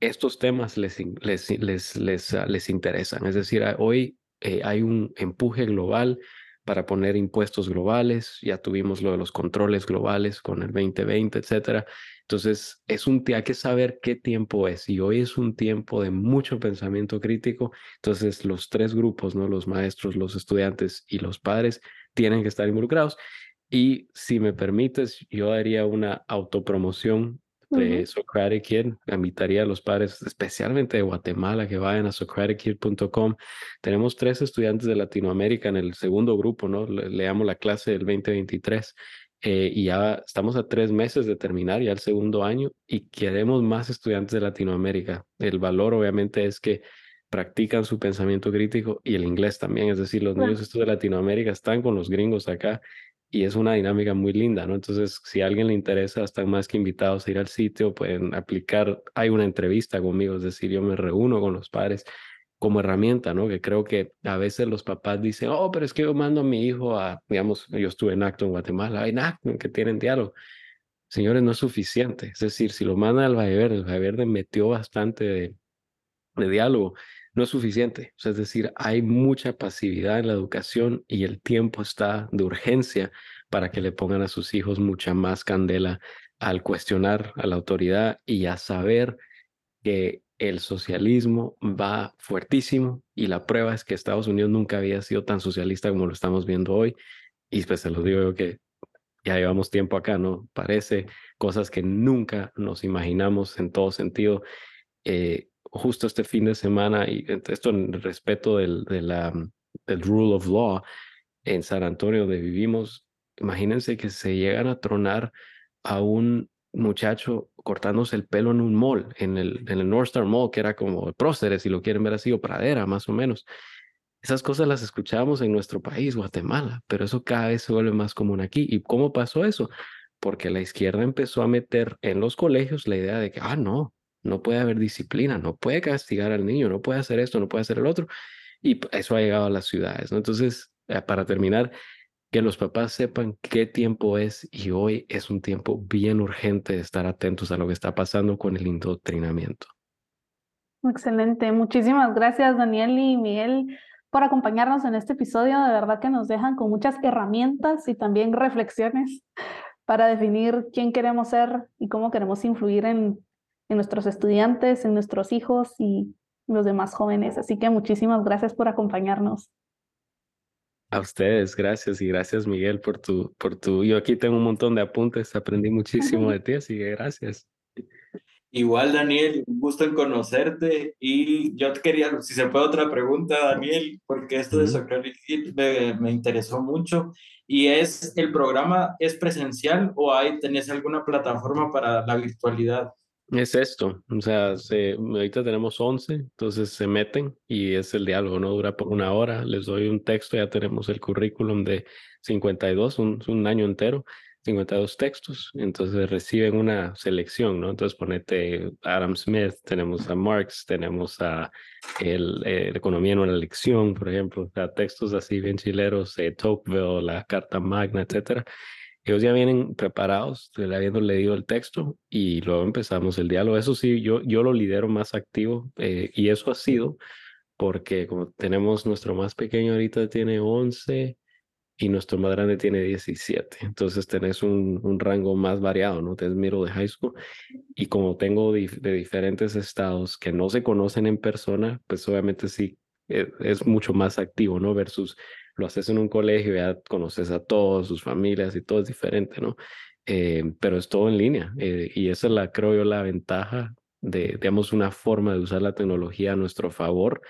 estos temas les, les, les, les, ah, les interesan. Es decir, hoy eh, hay un empuje global para poner impuestos globales, ya tuvimos lo de los controles globales con el 2020, etcétera. Entonces, es un hay que saber qué tiempo es y hoy es un tiempo de mucho pensamiento crítico. Entonces, los tres grupos, ¿no? Los maestros, los estudiantes y los padres tienen que estar involucrados. Y si me permites, yo haría una autopromoción de Socratic Kid. Invitaría a los padres, especialmente de Guatemala, que vayan a socratickid.com. Tenemos tres estudiantes de Latinoamérica en el segundo grupo, ¿no? Le, leamos la clase del 2023. Eh, y ya estamos a tres meses de terminar ya el segundo año y queremos más estudiantes de Latinoamérica. El valor obviamente es que practican su pensamiento crítico y el inglés también, es decir, los niños estos de Latinoamérica están con los gringos acá y es una dinámica muy linda, ¿no? Entonces, si alguien le interesa, están más que invitados a ir al sitio, pueden aplicar, hay una entrevista conmigo, es decir, yo me reúno con los padres como herramienta, ¿no? Que creo que a veces los papás dicen, oh, pero es que yo mando a mi hijo a, digamos, yo estuve en Acto en Guatemala, hay Acto que tienen diálogo. Señores, no es suficiente. Es decir, si lo mandan al Valle Verde, el Valle Verde metió bastante de, de diálogo, no es suficiente. es decir, hay mucha pasividad en la educación y el tiempo está de urgencia para que le pongan a sus hijos mucha más candela al cuestionar a la autoridad y a saber que el socialismo va fuertísimo y la prueba es que Estados Unidos nunca había sido tan socialista como lo estamos viendo hoy. Y pues se los digo yo que ya llevamos tiempo acá, ¿no? Parece cosas que nunca nos imaginamos en todo sentido. Eh, justo este fin de semana, y esto en respeto del, de la, del rule of law en San Antonio donde vivimos, imagínense que se llegan a tronar a un muchacho cortándose el pelo en un mall, en el, en el North Star Mall, que era como próceres, si lo quieren ver así, o pradera, más o menos. Esas cosas las escuchábamos en nuestro país, Guatemala, pero eso cada vez se vuelve más común aquí. ¿Y cómo pasó eso? Porque la izquierda empezó a meter en los colegios la idea de que, ah, no, no puede haber disciplina, no puede castigar al niño, no puede hacer esto, no puede hacer el otro. Y eso ha llegado a las ciudades, ¿no? Entonces, eh, para terminar, que los papás sepan qué tiempo es y hoy es un tiempo bien urgente de estar atentos a lo que está pasando con el indoctrinamiento. Excelente. Muchísimas gracias, Daniel y Miguel, por acompañarnos en este episodio. De verdad que nos dejan con muchas herramientas y también reflexiones para definir quién queremos ser y cómo queremos influir en, en nuestros estudiantes, en nuestros hijos y los demás jóvenes. Así que muchísimas gracias por acompañarnos. A ustedes, gracias y gracias Miguel por tu, por tu, yo aquí tengo un montón de apuntes, aprendí muchísimo de ti, así que gracias. Igual Daniel, un gusto en conocerte y yo te quería, si se puede otra pregunta Daniel, porque esto de Socratic me, me, interesó mucho y es, ¿el programa es presencial o hay, tenés alguna plataforma para la virtualidad? Es esto, o sea, se, ahorita tenemos 11, entonces se meten y es el diálogo, no dura por una hora, les doy un texto, ya tenemos el currículum de 52, un, un año entero, 52 textos, entonces reciben una selección, ¿no? Entonces ponete Adam Smith, tenemos a Marx, tenemos a el, eh, Economía en una lección, por ejemplo, o sea, textos así bien chileros, eh, Tocqueville, la Carta Magna, etcétera ellos ya vienen preparados, habiendo leído el texto y luego empezamos el diálogo. Eso sí, yo, yo lo lidero más activo eh, y eso ha sido porque como tenemos nuestro más pequeño ahorita tiene 11 y nuestro más grande tiene 17. Entonces tenés un, un rango más variado, ¿no? Tienes miro de high school y como tengo de diferentes estados que no se conocen en persona, pues obviamente sí eh, es mucho más activo, ¿no? Versus lo haces en un colegio, ya conoces a todos, sus familias y todo es diferente, ¿no? Eh, pero es todo en línea eh, y esa es la, creo yo, la ventaja de, digamos, una forma de usar la tecnología a nuestro favor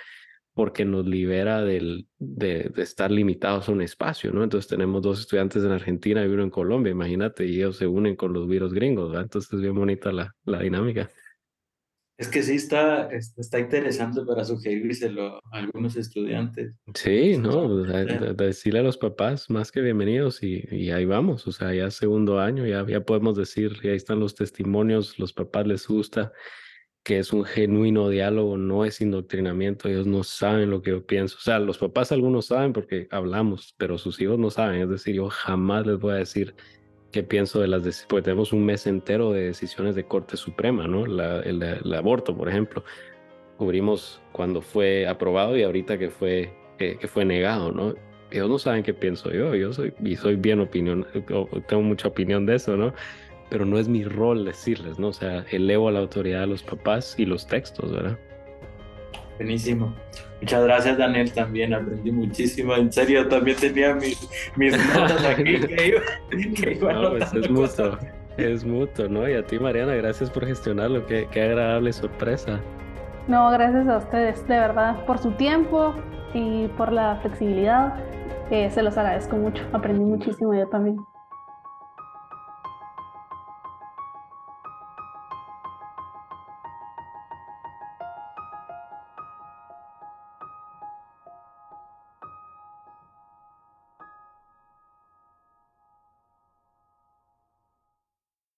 porque nos libera del, de, estar limitados a un espacio, ¿no? Entonces tenemos dos estudiantes en Argentina y uno en Colombia, imagínate, y ellos se unen con los virus gringos, ¿verdad? Entonces es bien bonita la, la dinámica. Es que sí está, está interesante para sugerírselo a algunos estudiantes. Sí, no, decirle a los papás más que bienvenidos y, y, ahí vamos, o sea, ya segundo año, ya, ya podemos decir, y ahí están los testimonios, los papás les gusta que es un genuino diálogo, no es indoctrinamiento, ellos no saben lo que yo pienso, o sea, los papás algunos saben porque hablamos, pero sus hijos no saben, es decir, yo jamás les voy a decir qué pienso de las decisiones, porque tenemos un mes entero de decisiones de Corte Suprema, ¿no? La, el, aborto, por ejemplo, cubrimos cuando fue aprobado y ahorita que fue, que fue negado, ¿no? Ellos no saben qué pienso yo, yo soy, y soy bien opinión, tengo mucha opinión de eso, ¿no? Pero no es mi rol decirles, ¿no? O sea, elevo a la autoridad a los papás y los textos, ¿verdad? Buenísimo. Muchas gracias, Daniel, también aprendí muchísimo. En serio, también tenía mis, mis notas aquí que iba, que no, pues es mucho. Es mutuo, ¿no? Y a ti, Mariana, gracias por gestionarlo. Qué, qué agradable sorpresa. No, gracias a ustedes, de verdad, por su tiempo y por la flexibilidad. se los agradezco mucho. Aprendí muchísimo yo también.